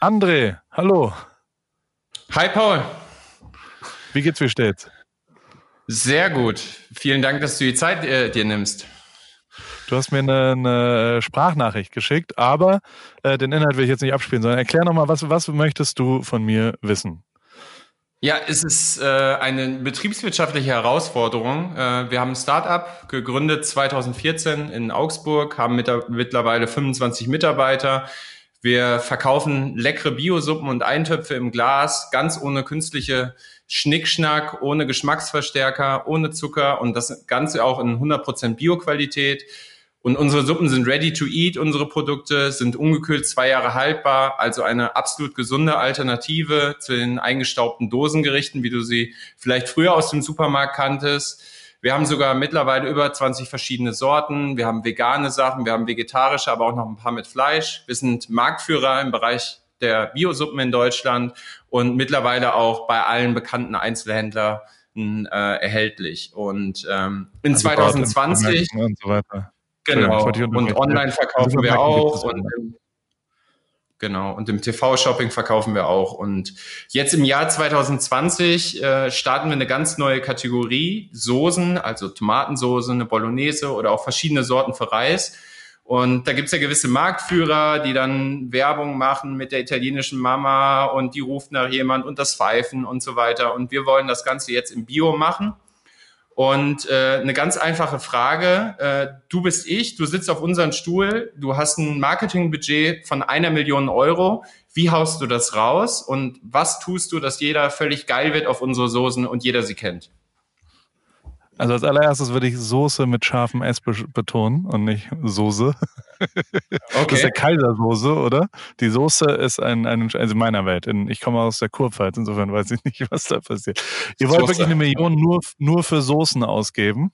André, hallo. Hi Paul. Wie geht's, wie steht's? Sehr gut. Vielen Dank, dass du die Zeit äh, dir nimmst. Du hast mir eine, eine Sprachnachricht geschickt, aber äh, den Inhalt will ich jetzt nicht abspielen, sondern erklär nochmal, was, was möchtest du von mir wissen? Ja, es ist äh, eine betriebswirtschaftliche Herausforderung. Äh, wir haben ein Startup gegründet 2014 in Augsburg, haben mit, mittlerweile 25 Mitarbeiter. Wir verkaufen leckere Biosuppen und Eintöpfe im Glas, ganz ohne künstliche Schnickschnack, ohne Geschmacksverstärker, ohne Zucker und das Ganze auch in 100% Bioqualität. Und unsere Suppen sind ready to eat. Unsere Produkte sind ungekühlt zwei Jahre haltbar. Also eine absolut gesunde Alternative zu den eingestaubten Dosengerichten, wie du sie vielleicht früher aus dem Supermarkt kanntest. Wir haben sogar mittlerweile über 20 verschiedene Sorten. Wir haben vegane Sachen, wir haben vegetarische, aber auch noch ein paar mit Fleisch. Wir sind Marktführer im Bereich der Biosuppen in Deutschland und mittlerweile auch bei allen bekannten Einzelhändlern äh, erhältlich. Und ähm, in also 2020 und so weiter. Genau. Und online verkaufen wir auch und genau und im TV-Shopping verkaufen wir auch. Und jetzt im Jahr 2020 äh, starten wir eine ganz neue Kategorie Soßen, also Tomatensoße, eine Bolognese oder auch verschiedene Sorten für Reis. Und da gibt's ja gewisse Marktführer, die dann Werbung machen mit der italienischen Mama und die ruft nach jemand und das Pfeifen und so weiter. Und wir wollen das Ganze jetzt im Bio machen und äh, eine ganz einfache Frage. Äh, du bist ich, du sitzt auf unserem Stuhl, du hast ein Marketingbudget von einer Million Euro. Wie haust du das raus und was tust du, dass jeder völlig geil wird auf unsere Soßen und jeder sie kennt? Also als allererstes würde ich Soße mit scharfem S betonen und nicht Soße. Okay. Das ist der Kaisersoße, oder? Die Soße ist ein, ein also in meiner Welt. In, ich komme aus der Kurpfalz, insofern weiß ich nicht, was da passiert. Ihr wollt Soße. wirklich eine Million nur, nur für Soßen ausgeben?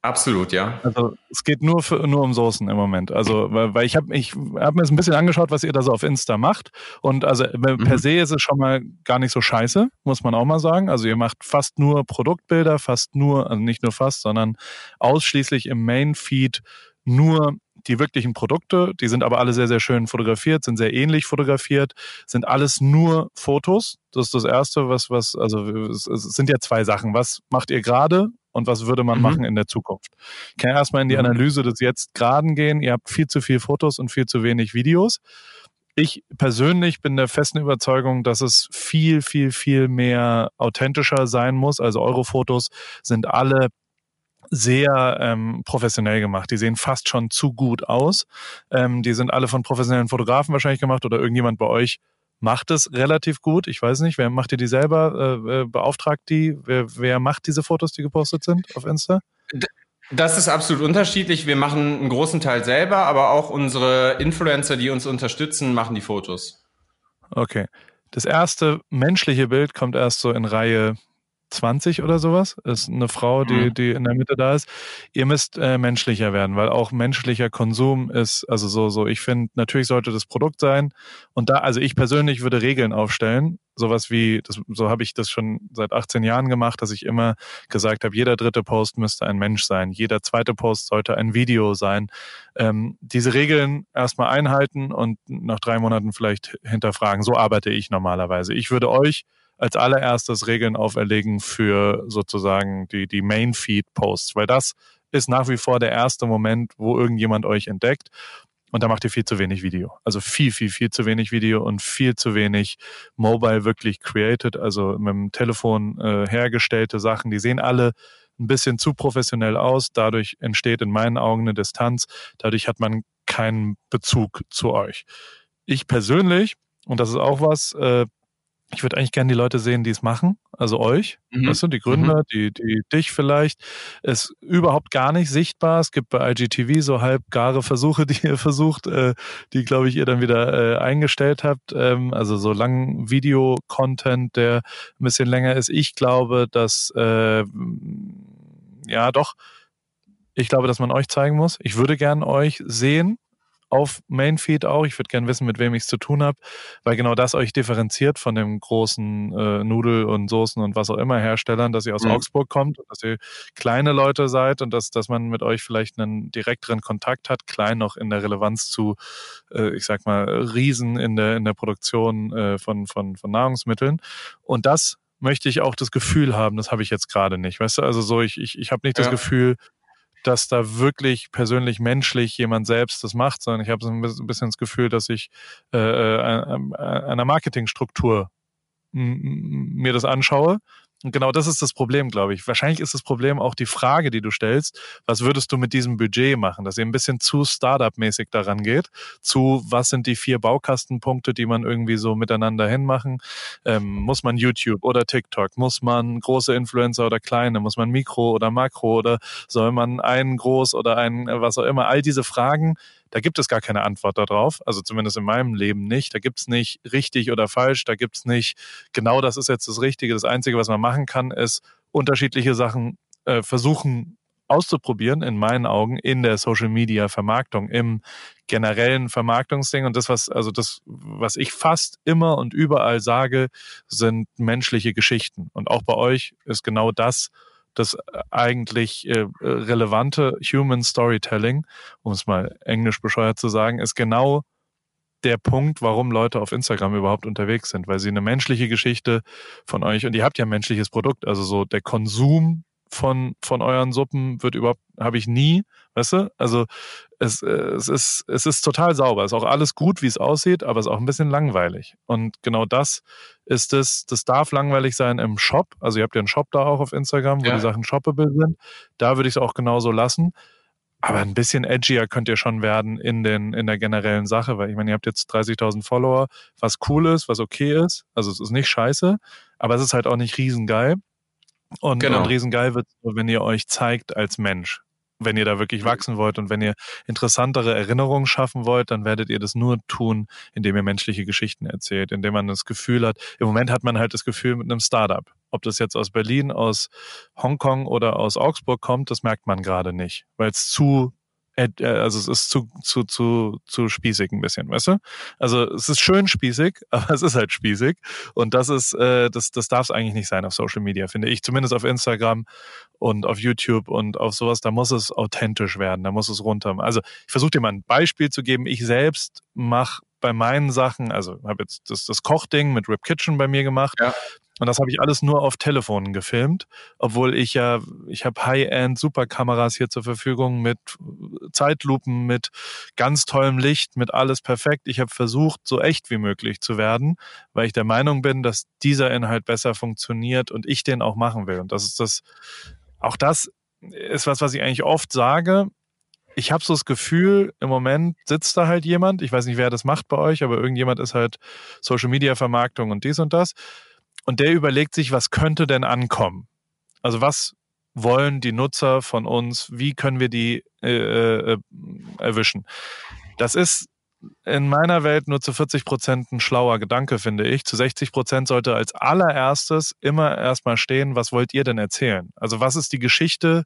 Absolut, ja. Also es geht nur für, nur um Soßen im Moment. Also weil, weil ich habe ich hab mir jetzt ein bisschen angeschaut, was ihr da so auf Insta macht und also äh, mhm. per se ist es schon mal gar nicht so scheiße, muss man auch mal sagen. Also ihr macht fast nur Produktbilder, fast nur also nicht nur fast, sondern ausschließlich im Main Feed nur die wirklichen Produkte, die sind aber alle sehr, sehr schön fotografiert, sind sehr ähnlich fotografiert, sind alles nur Fotos. Das ist das Erste, was, was, also es, es sind ja zwei Sachen. Was macht ihr gerade und was würde man mhm. machen in der Zukunft. Ich kann erstmal in die mhm. Analyse des jetzt geraden gehen. Ihr habt viel zu viel Fotos und viel zu wenig Videos. Ich persönlich bin der festen Überzeugung, dass es viel, viel, viel mehr authentischer sein muss. Also eure Fotos sind alle sehr ähm, professionell gemacht. Die sehen fast schon zu gut aus. Ähm, die sind alle von professionellen Fotografen wahrscheinlich gemacht oder irgendjemand bei euch macht es relativ gut. Ich weiß nicht, wer macht ihr die selber? Äh, äh, beauftragt die? Wer, wer macht diese Fotos, die gepostet sind auf Insta? Das ist absolut unterschiedlich. Wir machen einen großen Teil selber, aber auch unsere Influencer, die uns unterstützen, machen die Fotos. Okay. Das erste menschliche Bild kommt erst so in Reihe 20 oder sowas. Ist eine Frau, die, mhm. die in der Mitte da ist. Ihr müsst äh, menschlicher werden, weil auch menschlicher Konsum ist, also so, so, ich finde, natürlich sollte das Produkt sein. Und da, also ich persönlich würde Regeln aufstellen. Sowas wie, das, so habe ich das schon seit 18 Jahren gemacht, dass ich immer gesagt habe, jeder dritte Post müsste ein Mensch sein, jeder zweite Post sollte ein Video sein. Ähm, diese Regeln erstmal einhalten und nach drei Monaten vielleicht hinterfragen. So arbeite ich normalerweise. Ich würde euch als allererstes Regeln auferlegen für sozusagen die, die Main-Feed-Posts, weil das ist nach wie vor der erste Moment, wo irgendjemand euch entdeckt. Und da macht ihr viel zu wenig Video. Also viel, viel, viel zu wenig Video und viel zu wenig Mobile wirklich created, also mit dem Telefon äh, hergestellte Sachen. Die sehen alle ein bisschen zu professionell aus. Dadurch entsteht in meinen Augen eine Distanz. Dadurch hat man keinen Bezug zu euch. Ich persönlich, und das ist auch was, äh, ich würde eigentlich gerne die Leute sehen, die es machen, also euch, mhm. weißt du, die Gründer, mhm. die, die dich vielleicht, ist überhaupt gar nicht sichtbar. Es gibt bei IGTV so halbgare Versuche, die ihr versucht, äh, die, glaube ich, ihr dann wieder äh, eingestellt habt. Ähm, also so lang Video-Content, der ein bisschen länger ist. Ich glaube, dass äh, ja doch, ich glaube, dass man euch zeigen muss. Ich würde gern euch sehen auf Mainfeed auch. Ich würde gerne wissen, mit wem ich es zu tun habe, weil genau das euch differenziert von dem großen äh, Nudel- und Soßen und was auch immer Herstellern, dass ihr aus mhm. Augsburg kommt, dass ihr kleine Leute seid und dass, dass man mit euch vielleicht einen direkteren Kontakt hat, klein noch in der Relevanz zu, äh, ich sag mal, Riesen in der, in der Produktion äh, von, von, von Nahrungsmitteln. Und das möchte ich auch das Gefühl haben, das habe ich jetzt gerade nicht. Weißt du, also so, ich, ich, ich habe nicht ja. das Gefühl, dass da wirklich persönlich menschlich jemand selbst das macht, sondern ich habe so ein bisschen das Gefühl, dass ich äh, äh einer Marketingstruktur mir das anschaue und genau das ist das Problem, glaube ich. Wahrscheinlich ist das Problem auch die Frage, die du stellst, was würdest du mit diesem Budget machen, dass ihr ein bisschen zu Startup-mäßig daran geht, zu was sind die vier Baukastenpunkte, die man irgendwie so miteinander hinmachen. Ähm, muss man YouTube oder TikTok, muss man große Influencer oder kleine, muss man Mikro oder Makro oder soll man einen groß oder einen was auch immer. All diese Fragen, da gibt es gar keine Antwort darauf, also zumindest in meinem Leben nicht. Da gibt es nicht richtig oder falsch, da gibt es nicht, genau das ist jetzt das Richtige. Das Einzige, was man machen kann, ist unterschiedliche Sachen äh, versuchen auszuprobieren, in meinen Augen, in der Social Media Vermarktung, im generellen Vermarktungsding. Und das, was, also das, was ich fast immer und überall sage, sind menschliche Geschichten. Und auch bei euch ist genau das das äh, eigentlich äh, relevante Human Storytelling, um es mal englisch bescheuert zu sagen, ist genau der Punkt, warum Leute auf Instagram überhaupt unterwegs sind, weil sie eine menschliche Geschichte von euch und ihr habt ja ein menschliches Produkt, also so der Konsum von, von euren Suppen wird überhaupt, habe ich nie, weißt du? Also es, es, ist, es ist total sauber. Es ist auch alles gut, wie es aussieht, aber es ist auch ein bisschen langweilig. Und genau das ist es, das darf langweilig sein im Shop. Also ihr habt ja einen Shop da auch auf Instagram, wo ja. die Sachen shoppable sind. Da würde ich es auch genauso lassen. Aber ein bisschen edgier könnt ihr schon werden in, den, in der generellen Sache, weil ich meine, ihr habt jetzt 30.000 Follower, was cool ist, was okay ist. Also es ist nicht scheiße, aber es ist halt auch nicht riesengeil. Und, genau. und riesengeil wird wenn ihr euch zeigt als Mensch. Wenn ihr da wirklich wachsen wollt und wenn ihr interessantere Erinnerungen schaffen wollt, dann werdet ihr das nur tun, indem ihr menschliche Geschichten erzählt, indem man das Gefühl hat. Im Moment hat man halt das Gefühl mit einem Startup. Ob das jetzt aus Berlin, aus Hongkong oder aus Augsburg kommt, das merkt man gerade nicht, weil es zu also es ist zu, zu, zu, zu spießig ein bisschen, weißt du? Also es ist schön spießig, aber es ist halt spießig. Und das ist, äh, das, das darf es eigentlich nicht sein auf Social Media, finde ich. Zumindest auf Instagram und auf YouTube und auf sowas, da muss es authentisch werden, da muss es runter. Also ich versuche dir mal ein Beispiel zu geben. Ich selbst mache bei meinen Sachen, also habe jetzt das, das Kochding mit Rip Kitchen bei mir gemacht. Ja. Und das habe ich alles nur auf Telefonen gefilmt, obwohl ich ja, ich habe High-End Superkameras hier zur Verfügung mit Zeitlupen, mit ganz tollem Licht, mit alles perfekt. Ich habe versucht, so echt wie möglich zu werden, weil ich der Meinung bin, dass dieser Inhalt besser funktioniert und ich den auch machen will. Und das ist das, auch das ist was, was ich eigentlich oft sage. Ich habe so das Gefühl, im Moment sitzt da halt jemand, ich weiß nicht, wer das macht bei euch, aber irgendjemand ist halt Social Media Vermarktung und dies und das und der überlegt sich, was könnte denn ankommen? Also was wollen die Nutzer von uns? Wie können wir die äh, äh, erwischen? Das ist in meiner Welt nur zu 40 Prozent ein schlauer Gedanke, finde ich. Zu 60 Prozent sollte als allererstes immer erstmal stehen, was wollt ihr denn erzählen? Also was ist die Geschichte,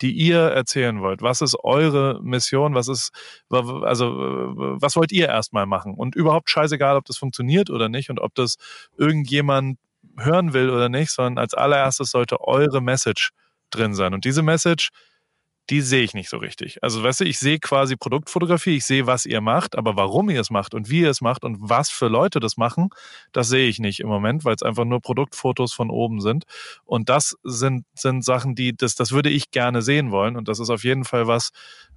die ihr erzählen wollt? Was ist eure Mission? Was ist, also, was wollt ihr erstmal machen? Und überhaupt scheißegal, ob das funktioniert oder nicht und ob das irgendjemand hören will oder nicht, sondern als allererstes sollte eure Message drin sein. Und diese Message, die sehe ich nicht so richtig. Also, weißt du, ich sehe quasi Produktfotografie, ich sehe, was ihr macht, aber warum ihr es macht und wie ihr es macht und was für Leute das machen, das sehe ich nicht im Moment, weil es einfach nur Produktfotos von oben sind. Und das sind, sind Sachen, die, das, das würde ich gerne sehen wollen. Und das ist auf jeden Fall was,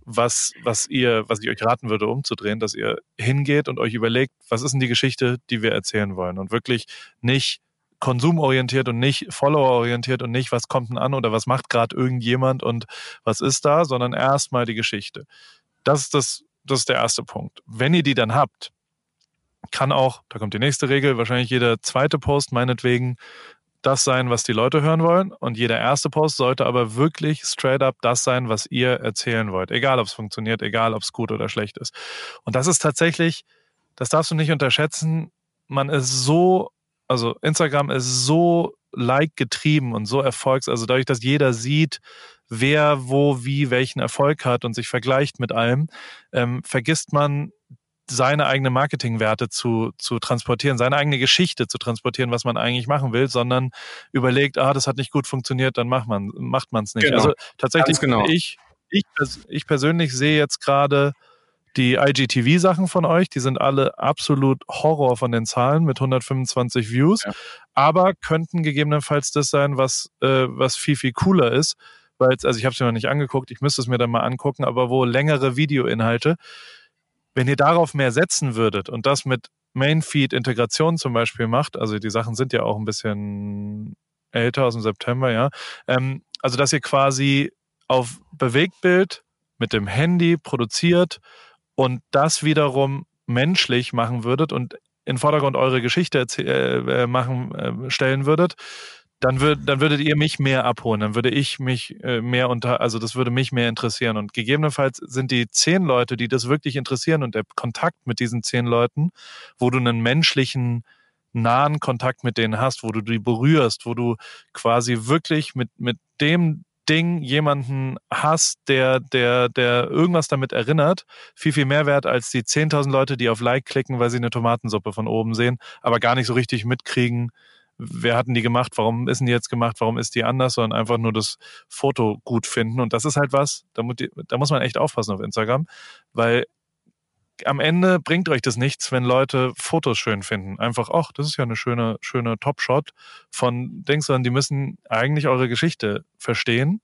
was, was ihr, was ich euch raten würde, umzudrehen, dass ihr hingeht und euch überlegt, was ist denn die Geschichte, die wir erzählen wollen und wirklich nicht konsumorientiert und nicht followerorientiert und nicht, was kommt denn an oder was macht gerade irgendjemand und was ist da, sondern erstmal die Geschichte. Das ist das, das ist der erste Punkt. Wenn ihr die dann habt, kann auch, da kommt die nächste Regel, wahrscheinlich jeder zweite Post meinetwegen das sein, was die Leute hören wollen. Und jeder erste Post sollte aber wirklich straight up das sein, was ihr erzählen wollt. Egal, ob es funktioniert, egal, ob es gut oder schlecht ist. Und das ist tatsächlich, das darfst du nicht unterschätzen. Man ist so also Instagram ist so like getrieben und so erfolgs, also dadurch, dass jeder sieht, wer wo wie welchen Erfolg hat und sich vergleicht mit allem, ähm, vergisst man seine eigene Marketingwerte zu, zu transportieren, seine eigene Geschichte zu transportieren, was man eigentlich machen will, sondern überlegt, ah, das hat nicht gut funktioniert, dann macht man macht man es nicht. Genau. Also tatsächlich genau. ich, ich, ich persönlich sehe jetzt gerade die IGTV-Sachen von euch, die sind alle absolut Horror von den Zahlen mit 125 Views, ja. aber könnten gegebenenfalls das sein, was, äh, was viel, viel cooler ist. Weil, also ich habe es mir noch nicht angeguckt, ich müsste es mir dann mal angucken, aber wo längere Videoinhalte, wenn ihr darauf mehr setzen würdet und das mit Mainfeed-Integration zum Beispiel macht, also die Sachen sind ja auch ein bisschen älter aus dem September, ja, ähm, also dass ihr quasi auf Bewegtbild mit dem Handy produziert und das wiederum menschlich machen würdet und in Vordergrund eure Geschichte äh, machen, äh, stellen würdet, dann, würd, dann würdet ihr mich mehr abholen, dann würde ich mich äh, mehr unter, also das würde mich mehr interessieren. Und gegebenenfalls sind die zehn Leute, die das wirklich interessieren und der Kontakt mit diesen zehn Leuten, wo du einen menschlichen, nahen Kontakt mit denen hast, wo du die berührst, wo du quasi wirklich mit, mit dem Ding jemanden hast, der, der, der irgendwas damit erinnert, viel, viel mehr wert als die 10.000 Leute, die auf Like klicken, weil sie eine Tomatensuppe von oben sehen, aber gar nicht so richtig mitkriegen, wer hatten die gemacht, warum ist die jetzt gemacht, warum ist die anders, sondern einfach nur das Foto gut finden. Und das ist halt was, da muss man echt aufpassen auf Instagram, weil am Ende bringt euch das nichts, wenn Leute Fotos schön finden. Einfach, ach, das ist ja eine schöne, schöne Top-Shot von Dings, sondern die müssen eigentlich eure Geschichte verstehen.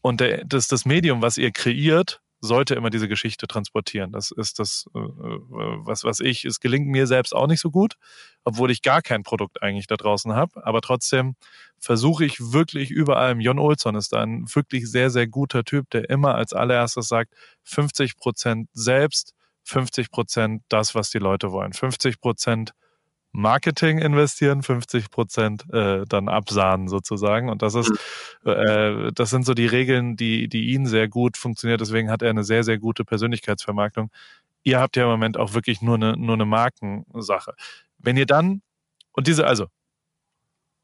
Und der, das, das Medium, was ihr kreiert, sollte immer diese Geschichte transportieren. Das ist das, äh, äh, was, was ich, es gelingt mir selbst auch nicht so gut, obwohl ich gar kein Produkt eigentlich da draußen habe. Aber trotzdem versuche ich wirklich überall, Jon Olsson ist ein wirklich sehr, sehr guter Typ, der immer als allererstes sagt, 50 Prozent selbst, 50 Prozent das, was die Leute wollen. 50 Prozent Marketing investieren, 50 Prozent äh, dann absahnen sozusagen. Und das ist, mhm. äh, das sind so die Regeln, die, die ihn sehr gut funktioniert. Deswegen hat er eine sehr, sehr gute Persönlichkeitsvermarktung. Ihr habt ja im Moment auch wirklich nur eine, nur eine Markensache. Wenn ihr dann, und diese, also,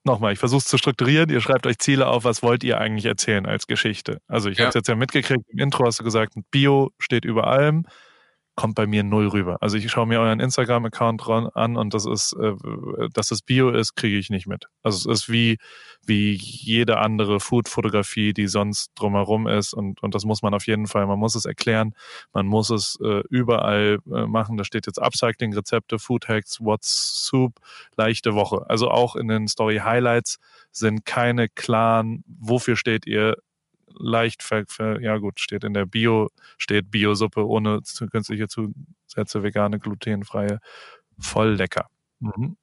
nochmal, ich versuche es zu strukturieren, ihr schreibt euch Ziele auf, was wollt ihr eigentlich erzählen als Geschichte. Also ich ja. habe es jetzt ja mitgekriegt, im Intro hast du gesagt, Bio steht über allem kommt bei mir null rüber. Also ich schaue mir euren Instagram-Account an und das ist, äh, dass das Bio ist, kriege ich nicht mit. Also es ist wie, wie jede andere Food-Fotografie, die sonst drumherum ist und, und das muss man auf jeden Fall, man muss es erklären, man muss es äh, überall äh, machen. Da steht jetzt Upcycling-Rezepte, Food-Hacks, What's Soup, leichte Woche. Also auch in den Story-Highlights sind keine klaren, wofür steht ihr, leicht ver, ver, ja gut, steht in der Bio, steht Biosuppe ohne künstliche Zusätze, vegane, glutenfreie, voll lecker. Mhm.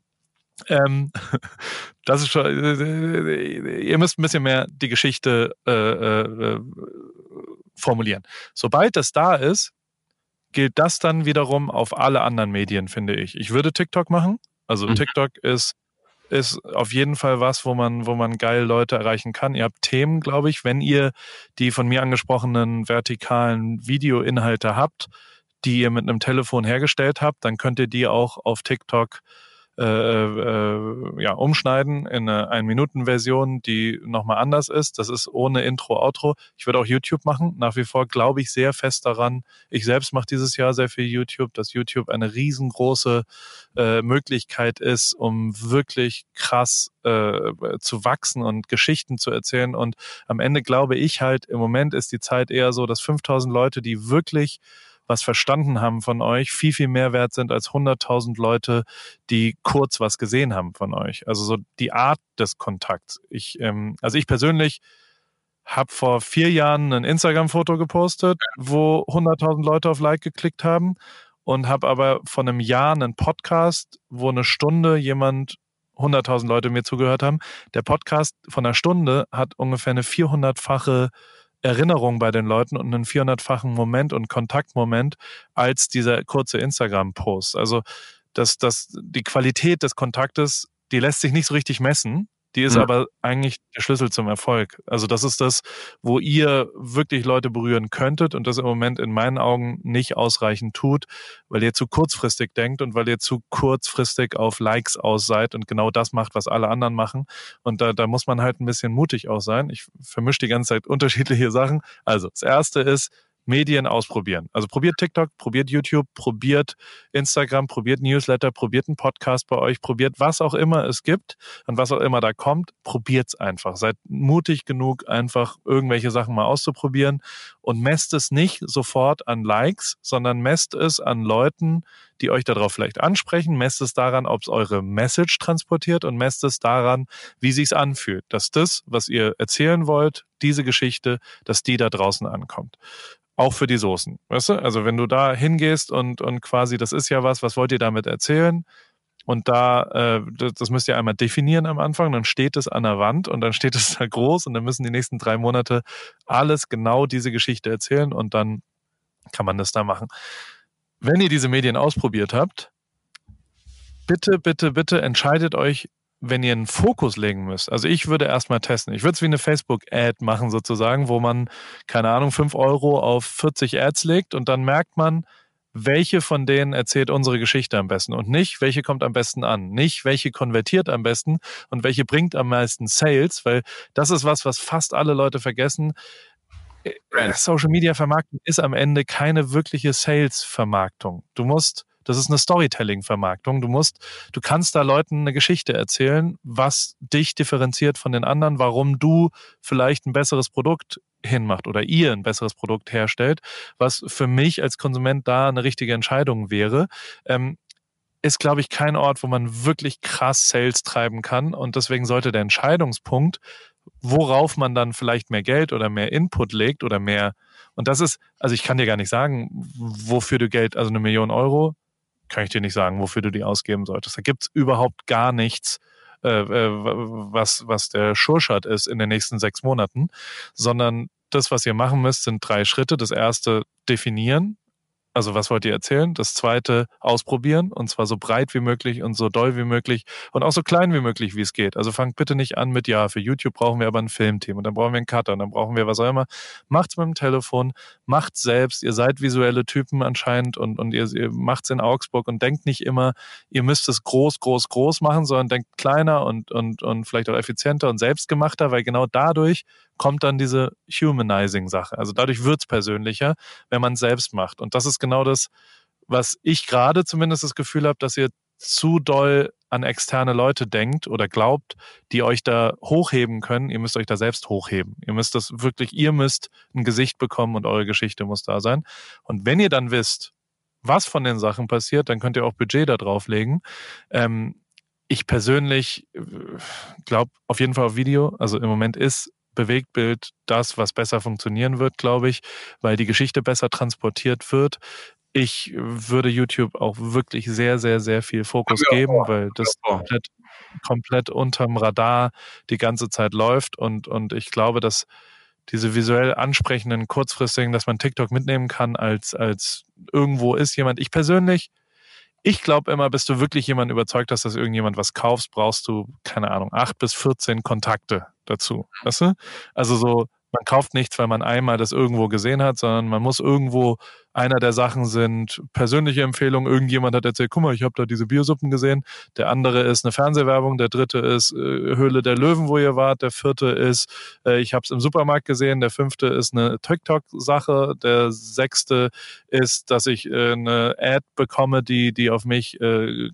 Ähm, das ist schon, äh, ihr müsst ein bisschen mehr die Geschichte äh, äh, formulieren. Sobald das da ist, gilt das dann wiederum auf alle anderen Medien, finde ich. Ich würde TikTok machen. Also mhm. TikTok ist ist auf jeden Fall was, wo man, wo man geil Leute erreichen kann. Ihr habt Themen, glaube ich, wenn ihr die von mir angesprochenen vertikalen Videoinhalte habt, die ihr mit einem Telefon hergestellt habt, dann könnt ihr die auch auf TikTok äh, äh, ja, umschneiden in eine Ein-Minuten-Version, die nochmal anders ist. Das ist ohne Intro, Outro. Ich würde auch YouTube machen. Nach wie vor glaube ich sehr fest daran. Ich selbst mache dieses Jahr sehr viel YouTube, dass YouTube eine riesengroße äh, Möglichkeit ist, um wirklich krass äh, zu wachsen und Geschichten zu erzählen. Und am Ende glaube ich halt, im Moment ist die Zeit eher so, dass 5000 Leute, die wirklich was verstanden haben von euch, viel, viel mehr wert sind als 100.000 Leute, die kurz was gesehen haben von euch. Also so die Art des Kontakts. Ich, ähm, also ich persönlich habe vor vier Jahren ein Instagram-Foto gepostet, wo 100.000 Leute auf Like geklickt haben und habe aber vor einem Jahr einen Podcast, wo eine Stunde jemand 100.000 Leute mir zugehört haben. Der Podcast von einer Stunde hat ungefähr eine 400-fache Erinnerung bei den Leuten und einen 400-fachen Moment und Kontaktmoment als dieser kurze Instagram-Post. Also das, das, die Qualität des Kontaktes, die lässt sich nicht so richtig messen. Die ist ja. aber eigentlich der Schlüssel zum Erfolg. Also das ist das, wo ihr wirklich Leute berühren könntet und das im Moment in meinen Augen nicht ausreichend tut, weil ihr zu kurzfristig denkt und weil ihr zu kurzfristig auf Likes aus seid und genau das macht, was alle anderen machen. Und da, da muss man halt ein bisschen mutig auch sein. Ich vermische die ganze Zeit unterschiedliche Sachen. Also das erste ist, Medien ausprobieren. Also probiert TikTok, probiert YouTube, probiert Instagram, probiert Newsletter, probiert einen Podcast bei euch, probiert was auch immer es gibt und was auch immer da kommt, probiert's einfach. Seid mutig genug, einfach irgendwelche Sachen mal auszuprobieren und messt es nicht sofort an Likes, sondern messt es an Leuten, die euch darauf vielleicht ansprechen, messt es daran, ob es eure Message transportiert und messt es daran, wie sich's anfühlt, dass das, was ihr erzählen wollt, diese Geschichte, dass die da draußen ankommt auch für die Soßen. Weißt du? Also wenn du da hingehst und, und quasi, das ist ja was, was wollt ihr damit erzählen? Und da, äh, das müsst ihr einmal definieren am Anfang, dann steht es an der Wand und dann steht es da groß und dann müssen die nächsten drei Monate alles genau diese Geschichte erzählen und dann kann man das da machen. Wenn ihr diese Medien ausprobiert habt, bitte, bitte, bitte entscheidet euch wenn ihr einen Fokus legen müsst, also ich würde erstmal testen. Ich würde es wie eine Facebook-Ad machen sozusagen, wo man, keine Ahnung, fünf Euro auf 40 Ads legt und dann merkt man, welche von denen erzählt unsere Geschichte am besten und nicht, welche kommt am besten an, nicht, welche konvertiert am besten und welche bringt am meisten Sales, weil das ist was, was fast alle Leute vergessen. Social Media Vermarktung ist am Ende keine wirkliche Sales Vermarktung. Du musst das ist eine Storytelling-Vermarktung. Du musst, du kannst da Leuten eine Geschichte erzählen, was dich differenziert von den anderen, warum du vielleicht ein besseres Produkt hinmacht oder ihr ein besseres Produkt herstellt, was für mich als Konsument da eine richtige Entscheidung wäre. Ähm, ist, glaube ich, kein Ort, wo man wirklich krass Sales treiben kann. Und deswegen sollte der Entscheidungspunkt, worauf man dann vielleicht mehr Geld oder mehr Input legt oder mehr. Und das ist, also ich kann dir gar nicht sagen, wofür du Geld, also eine Million Euro, kann ich dir nicht sagen, wofür du die ausgeben solltest. Da gibt's überhaupt gar nichts, äh, äh was, was der Schurschat ist in den nächsten sechs Monaten, sondern das, was ihr machen müsst, sind drei Schritte. Das erste, definieren. Also was wollt ihr erzählen? Das zweite, ausprobieren und zwar so breit wie möglich und so doll wie möglich und auch so klein wie möglich, wie es geht. Also fangt bitte nicht an mit, ja, für YouTube brauchen wir aber ein Filmteam und dann brauchen wir einen Cutter und dann brauchen wir was auch immer. Macht's mit dem Telefon, macht's selbst. Ihr seid visuelle Typen anscheinend und, und ihr, ihr macht's in Augsburg und denkt nicht immer, ihr müsst es groß, groß, groß machen, sondern denkt kleiner und, und, und vielleicht auch effizienter und selbstgemachter, weil genau dadurch kommt dann diese Humanizing-Sache. Also dadurch wird's persönlicher, wenn man es selbst macht. Und das ist genau das, was ich gerade zumindest das Gefühl habe, dass ihr zu doll an externe Leute denkt oder glaubt, die euch da hochheben können. Ihr müsst euch da selbst hochheben. Ihr müsst das wirklich, ihr müsst ein Gesicht bekommen und eure Geschichte muss da sein. Und wenn ihr dann wisst, was von den Sachen passiert, dann könnt ihr auch Budget da drauflegen. Ähm, ich persönlich äh, glaube auf jeden Fall auf Video. Also im Moment ist Bewegtbild das, was besser funktionieren wird, glaube ich, weil die Geschichte besser transportiert wird. Ich würde YouTube auch wirklich sehr, sehr, sehr viel Fokus ja, geben, weil das ja. komplett, komplett unterm Radar die ganze Zeit läuft und, und ich glaube, dass diese visuell ansprechenden, kurzfristigen, dass man TikTok mitnehmen kann als, als irgendwo ist jemand. Ich persönlich, ich glaube immer, bis du wirklich jemanden überzeugt hast, dass irgendjemand was kaufst, brauchst du, keine Ahnung, acht bis 14 Kontakte dazu. Weißt du? Also so, man kauft nichts, weil man einmal das irgendwo gesehen hat, sondern man muss irgendwo einer der Sachen sind persönliche Empfehlungen. Irgendjemand hat erzählt, guck mal, ich habe da diese Biosuppen gesehen. Der andere ist eine Fernsehwerbung. Der dritte ist äh, Höhle der Löwen, wo ihr wart. Der vierte ist, äh, ich habe es im Supermarkt gesehen. Der fünfte ist eine TikTok-Sache. Der sechste ist, dass ich äh, eine Ad bekomme, die, die auf mich, äh,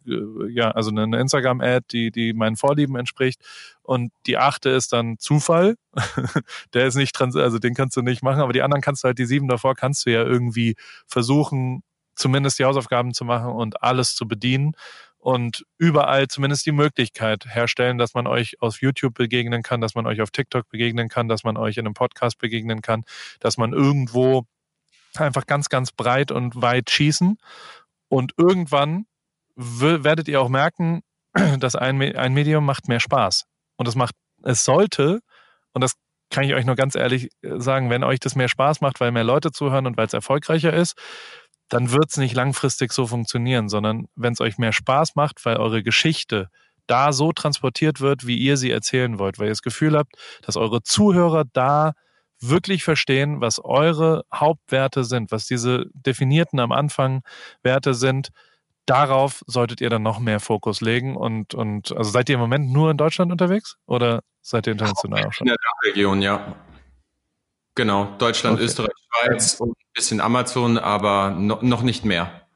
ja, also eine Instagram-Ad, die, die meinen Vorlieben entspricht. Und die achte ist dann Zufall. der ist nicht trans, also den kannst du nicht machen, aber die anderen kannst du halt, die sieben davor kannst du ja irgendwie versuchen, zumindest die Hausaufgaben zu machen und alles zu bedienen und überall zumindest die Möglichkeit herstellen, dass man euch auf YouTube begegnen kann, dass man euch auf TikTok begegnen kann, dass man euch in einem Podcast begegnen kann, dass man irgendwo einfach ganz, ganz breit und weit schießen. Und irgendwann werdet ihr auch merken, dass ein, ein Medium macht mehr Spaß. Und es macht, es sollte, und das kann ich euch nur ganz ehrlich äh, sagen, wenn euch das mehr Spaß macht, weil mehr Leute zuhören und weil es erfolgreicher ist, dann wird es nicht langfristig so funktionieren, sondern wenn es euch mehr Spaß macht, weil eure Geschichte da so transportiert wird, wie ihr sie erzählen wollt, weil ihr das Gefühl habt, dass eure Zuhörer da wirklich verstehen, was eure Hauptwerte sind, was diese definierten am Anfang Werte sind. Darauf solltet ihr dann noch mehr Fokus legen und, und also seid ihr im Moment nur in Deutschland unterwegs oder seid ihr international auch schon? In der Region, ja. Genau, Deutschland, okay. Österreich, Schweiz und ein bisschen Amazon, aber no, noch nicht mehr.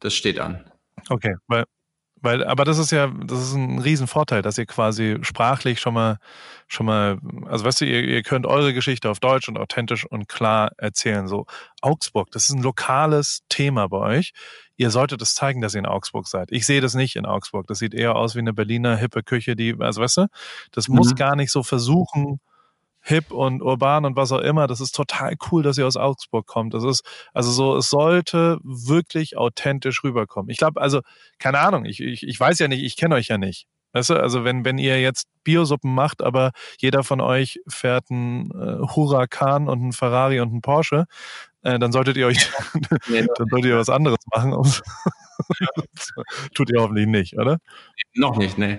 Das steht an. Okay, weil weil, aber das ist ja, das ist ein Riesenvorteil, dass ihr quasi sprachlich schon mal, schon mal, also weißt du, ihr, ihr könnt eure Geschichte auf Deutsch und authentisch und klar erzählen. So, Augsburg, das ist ein lokales Thema bei euch. Ihr solltet es zeigen, dass ihr in Augsburg seid. Ich sehe das nicht in Augsburg. Das sieht eher aus wie eine Berliner hippe Küche, die, also weißt du, das mhm. muss gar nicht so versuchen, hip und urban und was auch immer. Das ist total cool, dass ihr aus Augsburg kommt. Das ist, also so, es sollte wirklich authentisch rüberkommen. Ich glaube, also, keine Ahnung, ich, ich, ich weiß ja nicht, ich kenne euch ja nicht. Weißt du, also wenn, wenn ihr jetzt Biosuppen macht, aber jeder von euch fährt einen äh, Huracan und einen Ferrari und einen Porsche, äh, dann solltet ihr euch, dann solltet ihr was anderes machen. Tut ihr hoffentlich nicht, oder? Noch nicht, nee.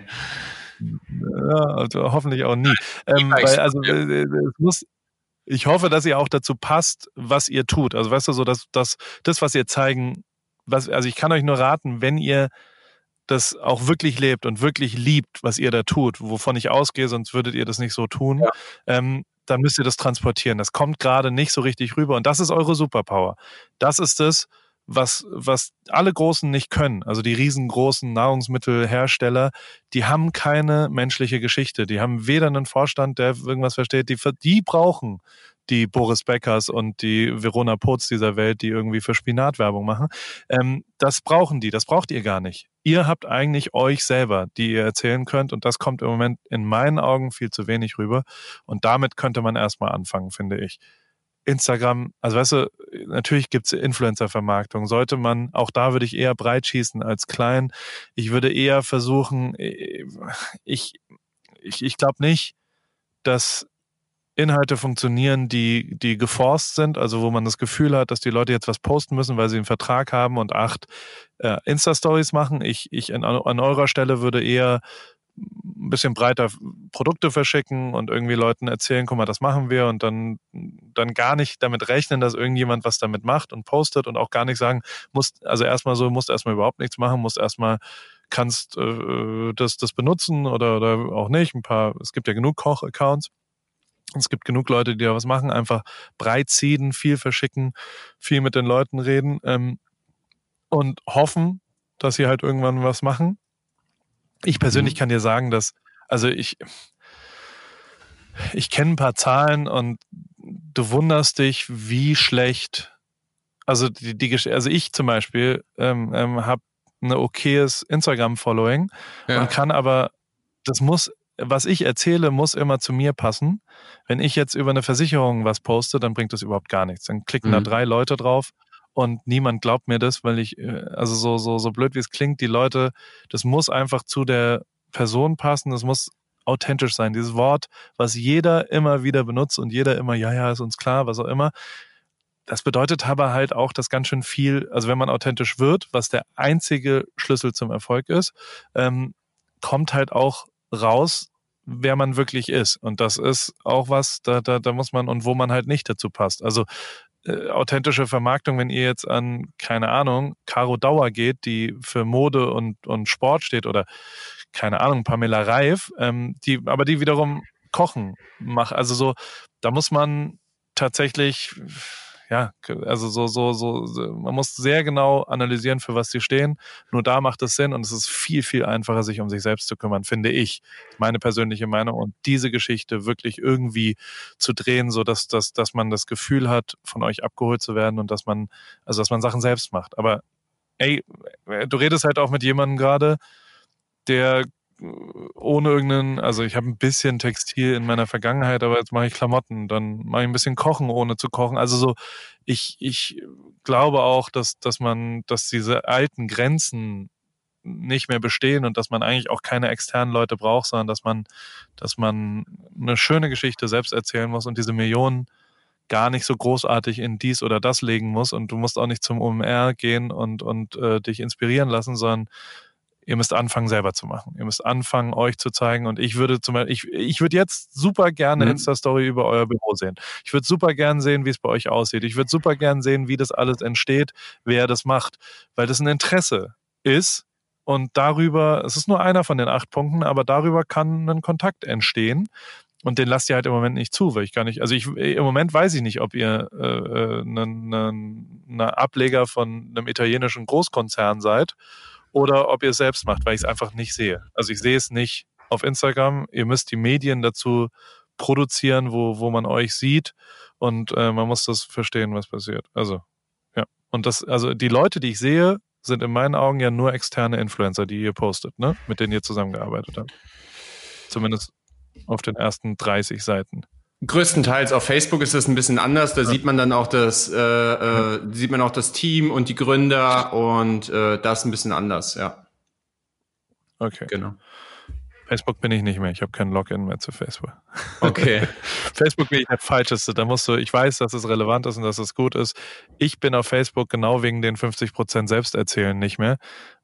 Ja, also hoffentlich auch nie. Ähm, weil, also äh, es muss, ich hoffe, dass ihr auch dazu passt, was ihr tut. Also weißt du, so dass, dass das, was ihr zeigen, was, also ich kann euch nur raten, wenn ihr das auch wirklich lebt und wirklich liebt, was ihr da tut, wovon ich ausgehe, sonst würdet ihr das nicht so tun, ja. ähm, dann müsst ihr das transportieren. Das kommt gerade nicht so richtig rüber und das ist eure Superpower. Das ist es, was, was alle Großen nicht können. Also die riesengroßen Nahrungsmittelhersteller, die haben keine menschliche Geschichte. Die haben weder einen Vorstand, der irgendwas versteht. Die, die brauchen die Boris Beckers und die Verona Potz dieser Welt, die irgendwie für Spinatwerbung machen. Ähm, das brauchen die, das braucht ihr gar nicht. Ihr habt eigentlich euch selber, die ihr erzählen könnt und das kommt im Moment in meinen Augen viel zu wenig rüber. Und damit könnte man erstmal anfangen, finde ich. Instagram, also weißt du, natürlich gibt's Influencer-Vermarktung. Sollte man, auch da würde ich eher breit schießen als klein. Ich würde eher versuchen, äh, ich, ich, ich glaube nicht, dass Inhalte funktionieren, die, die geforst sind, also wo man das Gefühl hat, dass die Leute jetzt was posten müssen, weil sie einen Vertrag haben und acht äh, Insta-Stories machen. Ich, ich an, an eurer Stelle würde eher ein bisschen breiter Produkte verschicken und irgendwie Leuten erzählen, guck mal, das machen wir und dann, dann gar nicht damit rechnen, dass irgendjemand was damit macht und postet und auch gar nicht sagen, musst, also erstmal so, musst erstmal überhaupt nichts machen, musst erstmal kannst äh, das, das benutzen oder, oder auch nicht. Ein paar, es gibt ja genug Koch-Accounts. Es gibt genug Leute, die da was machen, einfach breit ziehen, viel verschicken, viel mit den Leuten reden ähm, und hoffen, dass sie halt irgendwann was machen ich persönlich mhm. kann dir sagen, dass, also ich, ich kenne ein paar Zahlen und du wunderst dich, wie schlecht, also die, die also ich zum Beispiel ähm, ähm, habe ein okayes Instagram-Following ja. und kann aber, das muss, was ich erzähle, muss immer zu mir passen. Wenn ich jetzt über eine Versicherung was poste, dann bringt das überhaupt gar nichts. Dann klicken mhm. da drei Leute drauf und niemand glaubt mir das, weil ich, äh, also so, so, so blöd wie es klingt, die Leute, das muss einfach zu der Person passen, das muss authentisch sein. Dieses Wort, was jeder immer wieder benutzt und jeder immer, ja, ja, ist uns klar, was auch immer. Das bedeutet aber halt auch, dass ganz schön viel, also wenn man authentisch wird, was der einzige Schlüssel zum Erfolg ist, ähm, kommt halt auch raus, wer man wirklich ist. Und das ist auch was, da, da, da muss man und wo man halt nicht dazu passt. Also äh, authentische Vermarktung, wenn ihr jetzt an, keine Ahnung, Caro Dauer geht, die für Mode und, und Sport steht oder keine Ahnung, Pamela Reif, ähm, die, aber die wiederum Kochen macht. Also so, da muss man tatsächlich ja, also so, so, so, man muss sehr genau analysieren, für was sie stehen. Nur da macht es Sinn und es ist viel, viel einfacher, sich um sich selbst zu kümmern, finde ich. Meine persönliche Meinung. Und diese Geschichte wirklich irgendwie zu drehen, so dass, dass, dass man das Gefühl hat, von euch abgeholt zu werden und dass man, also dass man Sachen selbst macht. Aber ey, du redest halt auch mit jemandem gerade, der ohne irgendeinen, also ich habe ein bisschen Textil in meiner Vergangenheit, aber jetzt mache ich Klamotten, dann mache ich ein bisschen Kochen, ohne zu kochen. Also so, ich, ich glaube auch, dass, dass man, dass diese alten Grenzen nicht mehr bestehen und dass man eigentlich auch keine externen Leute braucht, sondern dass man, dass man eine schöne Geschichte selbst erzählen muss und diese Millionen gar nicht so großartig in dies oder das legen muss und du musst auch nicht zum OMR gehen und, und äh, dich inspirieren lassen, sondern Ihr müsst anfangen, selber zu machen. Ihr müsst anfangen, euch zu zeigen. Und ich würde zum Beispiel, ich, ich würde jetzt super gerne mhm. Insta-Story über euer Büro sehen. Ich würde super gerne sehen, wie es bei euch aussieht. Ich würde super gerne sehen, wie das alles entsteht, wer das macht. Weil das ein Interesse ist. Und darüber, es ist nur einer von den acht Punkten, aber darüber kann ein Kontakt entstehen. Und den lasst ihr halt im Moment nicht zu, weil ich gar nicht, also ich im Moment weiß ich nicht, ob ihr äh, ein äh, ne, Ableger von einem italienischen Großkonzern seid oder ob ihr es selbst macht, weil ich es einfach nicht sehe. Also ich sehe es nicht auf Instagram. Ihr müsst die Medien dazu produzieren, wo, wo man euch sieht und äh, man muss das verstehen, was passiert. Also, ja. Und das, also die Leute, die ich sehe, sind in meinen Augen ja nur externe Influencer, die ihr postet, ne? Mit denen ihr zusammengearbeitet habt. Zumindest auf den ersten 30 Seiten. Größtenteils auf Facebook ist es ein bisschen anders. Da ja. sieht man dann auch das, äh, äh, sieht man auch das Team und die Gründer und äh, das ein bisschen anders, ja. Okay. Genau. Facebook bin ich nicht mehr. Ich habe kein Login mehr zu Facebook. Okay. Facebook bin ich der Falscheste. Da musst du, ich weiß, dass es relevant ist und dass es gut ist. Ich bin auf Facebook genau wegen den 50 Prozent Selbsterzählen nicht mehr,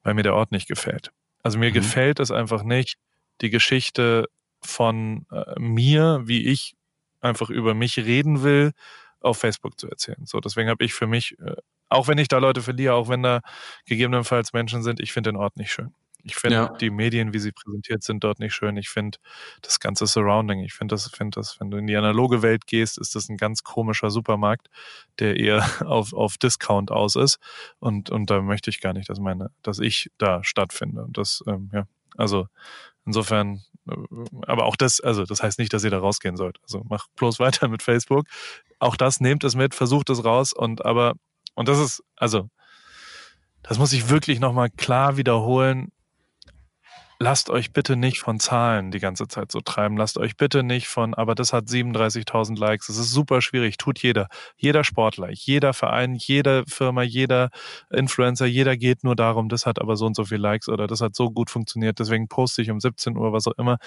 weil mir der Ort nicht gefällt. Also mir mhm. gefällt es einfach nicht, die Geschichte von äh, mir, wie ich einfach über mich reden will, auf Facebook zu erzählen. So, deswegen habe ich für mich, äh, auch wenn ich da Leute verliere, auch wenn da gegebenenfalls Menschen sind, ich finde den Ort nicht schön. Ich finde ja. die Medien, wie sie präsentiert sind, dort nicht schön. Ich finde das ganze Surrounding. Ich finde das, finde das, wenn du in die analoge Welt gehst, ist das ein ganz komischer Supermarkt, der eher auf, auf Discount aus ist. Und, und da möchte ich gar nicht, dass meine, dass ich da stattfinde. Und das, ähm, ja, also insofern aber auch das, also das heißt nicht, dass ihr da rausgehen sollt. Also macht bloß weiter mit Facebook. Auch das nehmt es mit, versucht es raus und aber, und das ist, also, das muss ich wirklich nochmal klar wiederholen lasst euch bitte nicht von Zahlen die ganze Zeit so treiben. Lasst euch bitte nicht von, aber das hat 37.000 Likes. Das ist super schwierig. Tut jeder. Jeder Sportler, jeder Verein, jede Firma, jeder Influencer, jeder geht nur darum, das hat aber so und so viel Likes oder das hat so gut funktioniert. Deswegen poste ich um 17 Uhr, was auch immer.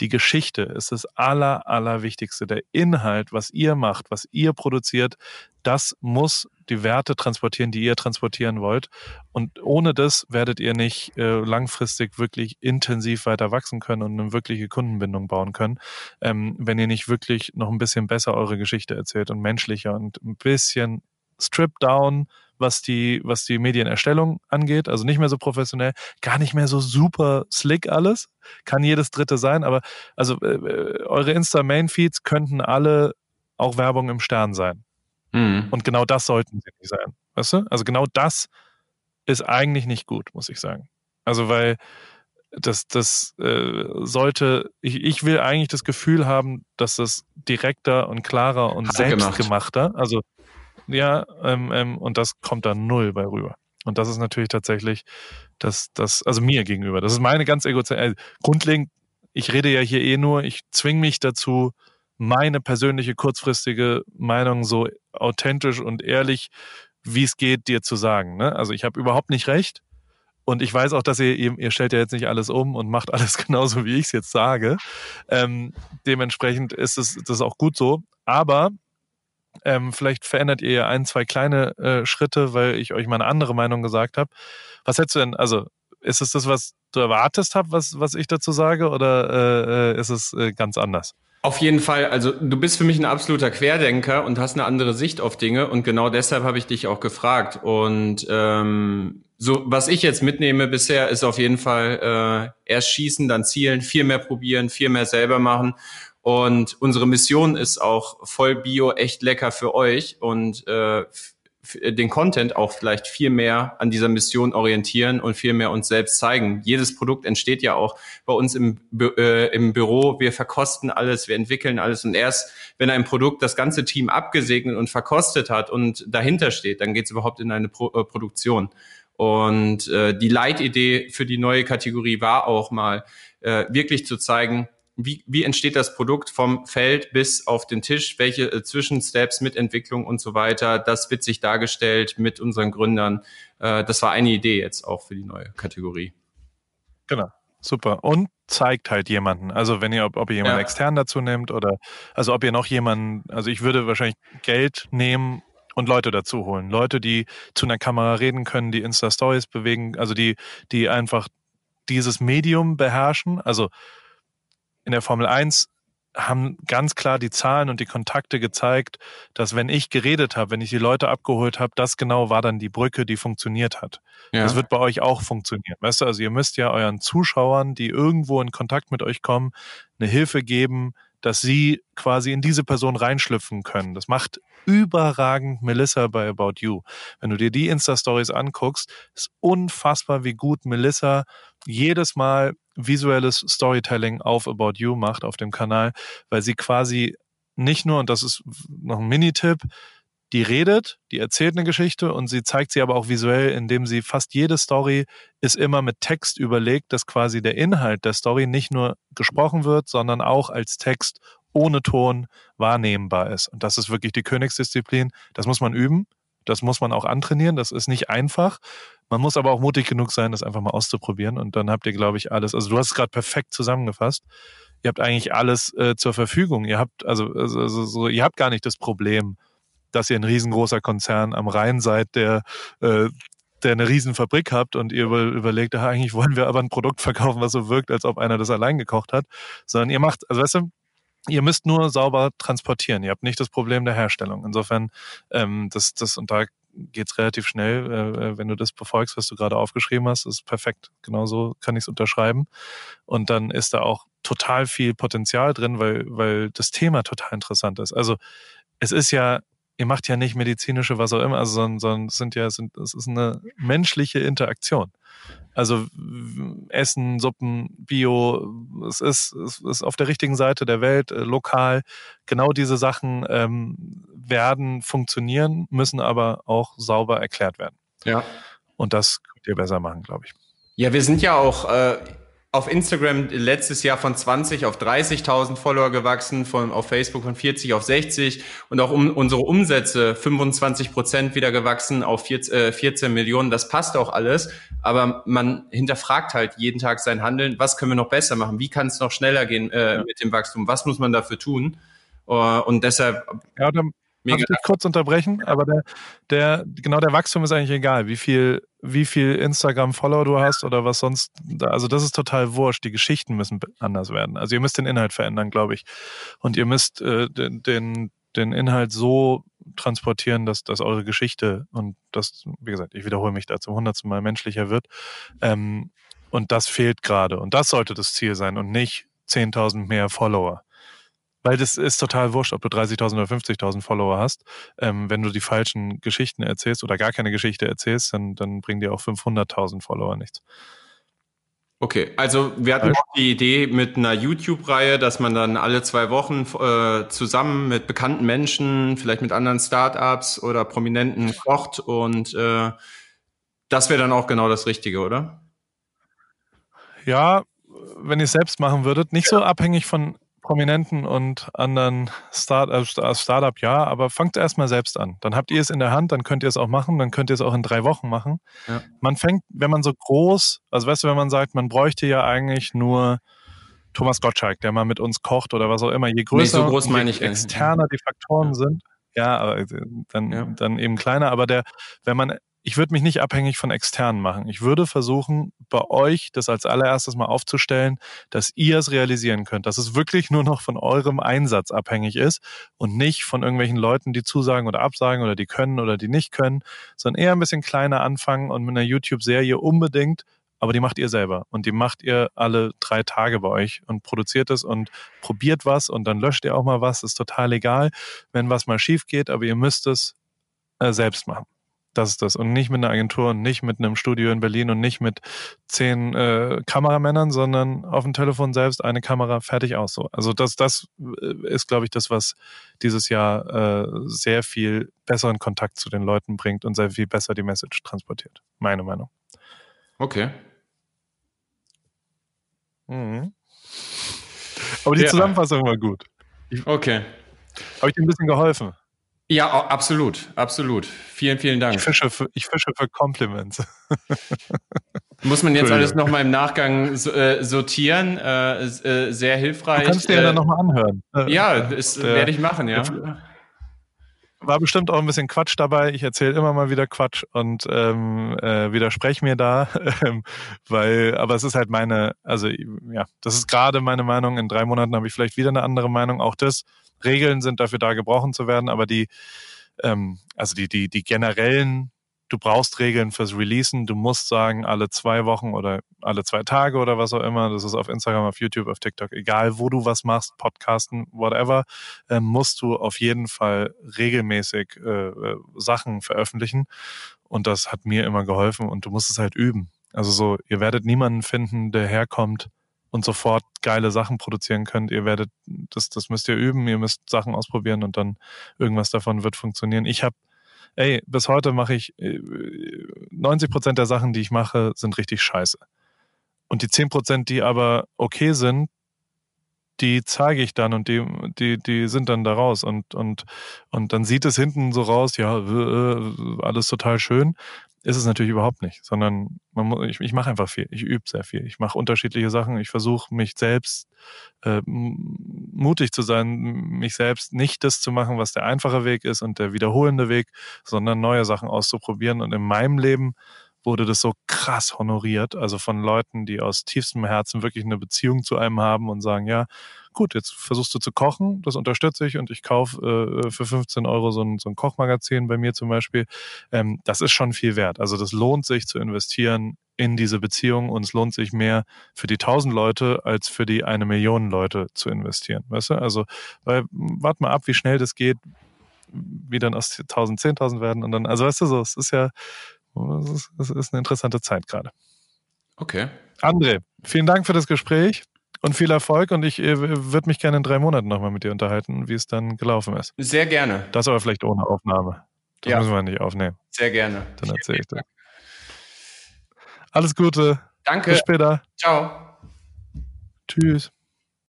Die Geschichte ist das aller, allerwichtigste. Der Inhalt, was ihr macht, was ihr produziert, das muss die Werte transportieren, die ihr transportieren wollt. Und ohne das werdet ihr nicht äh, langfristig wirklich intensiv weiter wachsen können und eine wirkliche Kundenbindung bauen können, ähm, wenn ihr nicht wirklich noch ein bisschen besser eure Geschichte erzählt und menschlicher und ein bisschen stripped down, was die, was die Medienerstellung angeht. Also nicht mehr so professionell, gar nicht mehr so super slick alles. Kann jedes dritte sein, aber also äh, äh eure Insta-Main-Feeds könnten alle auch Werbung im Stern sein. Mhm. Und genau das sollten sie nicht sein. Weißt du? Also genau das ist eigentlich nicht gut, muss ich sagen. Also weil das, das äh, sollte, ich, ich will eigentlich das Gefühl haben, dass das direkter und klarer und selbstgemachter, also ja, ähm, ähm, und das kommt da null bei rüber. Und das ist natürlich tatsächlich das, das, also mir gegenüber. Das ist meine ganz egozentrisch. Äh, grundlegend, ich rede ja hier eh nur, ich zwing mich dazu, meine persönliche kurzfristige Meinung so authentisch und ehrlich, wie es geht, dir zu sagen. Ne? Also ich habe überhaupt nicht recht. Und ich weiß auch, dass ihr, ihr stellt ja jetzt nicht alles um und macht alles genauso, wie ich es jetzt sage. Ähm, dementsprechend ist es das auch gut so. Aber ähm, vielleicht verändert ihr ja ein, zwei kleine äh, Schritte, weil ich euch mal eine andere Meinung gesagt habe. Was hättest du denn, also ist es das, was du erwartest hast, was, was ich dazu sage, oder äh, äh ist es äh, ganz anders? Auf jeden Fall, also du bist für mich ein absoluter Querdenker und hast eine andere Sicht auf Dinge und genau deshalb habe ich dich auch gefragt. Und ähm, so, was ich jetzt mitnehme bisher, ist auf jeden Fall äh, erst schießen, dann zielen, viel mehr probieren, viel mehr selber machen und unsere Mission ist auch voll Bio, echt lecker für euch und äh, den Content auch vielleicht viel mehr an dieser Mission orientieren und viel mehr uns selbst zeigen. Jedes Produkt entsteht ja auch bei uns im, äh, im Büro. Wir verkosten alles, wir entwickeln alles und erst wenn ein Produkt das ganze Team abgesegnet und verkostet hat und dahinter steht, dann geht es überhaupt in eine Pro äh, Produktion. Und äh, die Leitidee für die neue Kategorie war auch mal, äh, wirklich zu zeigen, wie, wie entsteht das Produkt vom Feld bis auf den Tisch, welche äh, Zwischensteps mit Entwicklung und so weiter, das wird sich dargestellt mit unseren Gründern. Äh, das war eine Idee jetzt auch für die neue Kategorie. Genau. Super. Und zeigt halt jemanden. Also wenn ihr, ob, ob ihr jemanden ja. extern dazu nehmt oder also ob ihr noch jemanden, also ich würde wahrscheinlich Geld nehmen und Leute dazu holen. Leute, die zu einer Kamera reden können, die Insta-Stories bewegen, also die, die einfach dieses Medium beherrschen. Also in der Formel 1 haben ganz klar die Zahlen und die Kontakte gezeigt, dass wenn ich geredet habe, wenn ich die Leute abgeholt habe, das genau war dann die Brücke, die funktioniert hat. Ja. Das wird bei euch auch funktionieren. Weißt du, also ihr müsst ja euren Zuschauern, die irgendwo in Kontakt mit euch kommen, eine Hilfe geben, dass sie quasi in diese Person reinschlüpfen können. Das macht überragend Melissa bei About You. Wenn du dir die Insta-Stories anguckst, ist unfassbar, wie gut Melissa jedes Mal visuelles Storytelling auf About You macht auf dem Kanal, weil sie quasi nicht nur, und das ist noch ein Minitipp, die redet, die erzählt eine Geschichte und sie zeigt sie aber auch visuell, indem sie fast jede Story ist immer mit Text überlegt, dass quasi der Inhalt der Story nicht nur gesprochen wird, sondern auch als Text ohne Ton wahrnehmbar ist. Und das ist wirklich die Königsdisziplin. Das muss man üben. Das muss man auch antrainieren. Das ist nicht einfach. Man muss aber auch mutig genug sein, das einfach mal auszuprobieren. Und dann habt ihr, glaube ich, alles. Also du hast es gerade perfekt zusammengefasst. Ihr habt eigentlich alles äh, zur Verfügung. Ihr habt also, also, also so, ihr habt gar nicht das Problem, dass ihr ein riesengroßer Konzern am Rhein seid, der äh, der eine Riesenfabrik habt und ihr über, überlegt, ah, eigentlich wollen wir aber ein Produkt verkaufen, was so wirkt, als ob einer das allein gekocht hat, sondern ihr macht, also weißt du, ihr müsst nur sauber transportieren. Ihr habt nicht das Problem der Herstellung. Insofern, ähm, das, das, und da geht's relativ schnell, äh, wenn du das befolgst, was du gerade aufgeschrieben hast, ist perfekt. Genauso kann ich es unterschreiben. Und dann ist da auch total viel Potenzial drin, weil, weil das Thema total interessant ist. Also es ist ja ihr macht ja nicht medizinische, was auch immer, also, sondern, sondern sind ja, sind, es ist eine menschliche Interaktion. Also Essen, Suppen, Bio, es ist, es ist auf der richtigen Seite der Welt, äh, lokal. Genau diese Sachen ähm, werden funktionieren, müssen aber auch sauber erklärt werden. Ja. Und das könnt ihr besser machen, glaube ich. Ja, wir sind ja auch äh, auf Instagram letztes Jahr von 20 auf 30.000 Follower gewachsen, von, auf Facebook von 40 auf 60 und auch um, unsere Umsätze 25 Prozent wieder gewachsen auf 14, äh, 14 Millionen. Das passt auch alles, aber man hinterfragt halt jeden Tag sein Handeln. Was können wir noch besser machen? Wie kann es noch schneller gehen äh, mit dem Wachstum? Was muss man dafür tun? Uh, und deshalb. Ja, dann Mega. Darf ich kurz unterbrechen? Aber der, der, genau der Wachstum ist eigentlich egal, wie viel, wie viel Instagram-Follower du hast oder was sonst. Also das ist total wurscht. Die Geschichten müssen anders werden. Also ihr müsst den Inhalt verändern, glaube ich. Und ihr müsst äh, den, den, den Inhalt so transportieren, dass, dass eure Geschichte und das, wie gesagt, ich wiederhole mich da zum hundertsten Mal menschlicher wird. Ähm, und das fehlt gerade. Und das sollte das Ziel sein und nicht 10.000 mehr Follower. Weil das ist total wurscht, ob du 30.000 oder 50.000 Follower hast. Ähm, wenn du die falschen Geschichten erzählst oder gar keine Geschichte erzählst, dann, dann bringen dir auch 500.000 Follower nichts. Okay, also wir hatten auch die Idee mit einer YouTube-Reihe, dass man dann alle zwei Wochen äh, zusammen mit bekannten Menschen, vielleicht mit anderen Startups oder Prominenten kocht und äh, das wäre dann auch genau das Richtige, oder? Ja, wenn ihr es selbst machen würdet, nicht so abhängig von Prominenten und anderen Start äh, Startup ja, aber fangt erstmal selbst an. Dann habt ihr es in der Hand, dann könnt ihr es auch machen, dann könnt ihr es auch in drei Wochen machen. Ja. Man fängt, wenn man so groß, also weißt du, wenn man sagt, man bräuchte ja eigentlich nur Thomas Gottschalk, der mal mit uns kocht oder was auch immer, je größer, nee, so ich externer die Faktoren ja. sind, ja, aber äh, dann, ja. dann eben kleiner, aber der, wenn man ich würde mich nicht abhängig von externen machen. Ich würde versuchen, bei euch das als allererstes mal aufzustellen, dass ihr es realisieren könnt, dass es wirklich nur noch von eurem Einsatz abhängig ist und nicht von irgendwelchen Leuten, die zusagen oder absagen oder die können oder die nicht können, sondern eher ein bisschen kleiner anfangen und mit einer YouTube-Serie unbedingt aber die macht ihr selber und die macht ihr alle drei Tage bei euch und produziert es und probiert was und dann löscht ihr auch mal was, ist total egal, wenn was mal schief geht, aber ihr müsst es äh, selbst machen. Das ist das. Und nicht mit einer Agentur und nicht mit einem Studio in Berlin und nicht mit zehn äh, Kameramännern, sondern auf dem Telefon selbst eine Kamera fertig aus. So. Also das, das äh, ist, glaube ich, das, was dieses Jahr äh, sehr viel besseren Kontakt zu den Leuten bringt und sehr viel besser die Message transportiert. Meine Meinung. Okay. Mhm. Aber die ja. Zusammenfassung war gut. Okay. Habe ich dir ein bisschen geholfen? Ja, absolut, absolut. Vielen, vielen Dank. Ich fische für, ich fische für Compliments. Muss man jetzt alles nochmal im Nachgang äh, sortieren. Äh, äh, sehr hilfreich. Du kannst dir ja dann nochmal anhören. Ja, das werde ich machen, ja. War bestimmt auch ein bisschen Quatsch dabei. Ich erzähle immer mal wieder Quatsch und ähm, äh, widerspreche mir da, ähm, weil, aber es ist halt meine, also ja, das ist gerade meine Meinung. In drei Monaten habe ich vielleicht wieder eine andere Meinung. Auch das, Regeln sind dafür da, gebrochen zu werden, aber die, ähm, also die, die, die generellen du brauchst Regeln fürs Releasen. Du musst sagen, alle zwei Wochen oder alle zwei Tage oder was auch immer, das ist auf Instagram, auf YouTube, auf TikTok, egal wo du was machst, Podcasten, whatever, äh, musst du auf jeden Fall regelmäßig äh, äh, Sachen veröffentlichen. Und das hat mir immer geholfen und du musst es halt üben. Also so, ihr werdet niemanden finden, der herkommt und sofort geile Sachen produzieren könnt. Ihr werdet, das, das müsst ihr üben, ihr müsst Sachen ausprobieren und dann irgendwas davon wird funktionieren. Ich habe ey, bis heute mache ich 90 äh, Prozent der Sachen, die ich mache, sind richtig scheiße. Und die 10 Prozent, die aber okay sind, die zeige ich dann und die, die, die sind dann da raus und, und, und dann sieht es hinten so raus, ja, äh, alles total schön ist es natürlich überhaupt nicht, sondern muss, ich, ich mache einfach viel. Ich übe sehr viel. Ich mache unterschiedliche Sachen. Ich versuche mich selbst äh, mutig zu sein, mich selbst nicht das zu machen, was der einfache Weg ist und der wiederholende Weg, sondern neue Sachen auszuprobieren. Und in meinem Leben wurde das so krass honoriert, also von Leuten, die aus tiefstem Herzen wirklich eine Beziehung zu einem haben und sagen, ja, gut, jetzt versuchst du zu kochen, das unterstütze ich und ich kaufe äh, für 15 Euro so ein, so ein Kochmagazin bei mir zum Beispiel. Ähm, das ist schon viel wert. Also das lohnt sich zu investieren in diese Beziehung und es lohnt sich mehr für die 1000 Leute als für die eine Million Leute zu investieren. Weißt du? Also, weil, warte mal ab, wie schnell das geht, wie dann aus 1000 10.000 werden und dann, also weißt du so, es ist ja, es ist, es ist eine interessante Zeit gerade. Okay. André, vielen Dank für das Gespräch und viel Erfolg und ich äh, würde mich gerne in drei Monaten nochmal mit dir unterhalten, wie es dann gelaufen ist. Sehr gerne. Das aber vielleicht ohne Aufnahme. Das ja. müssen wir nicht aufnehmen. Sehr gerne. Dann erzähle ich dir. Alles Gute. Danke. Bis später. Ciao. Tschüss.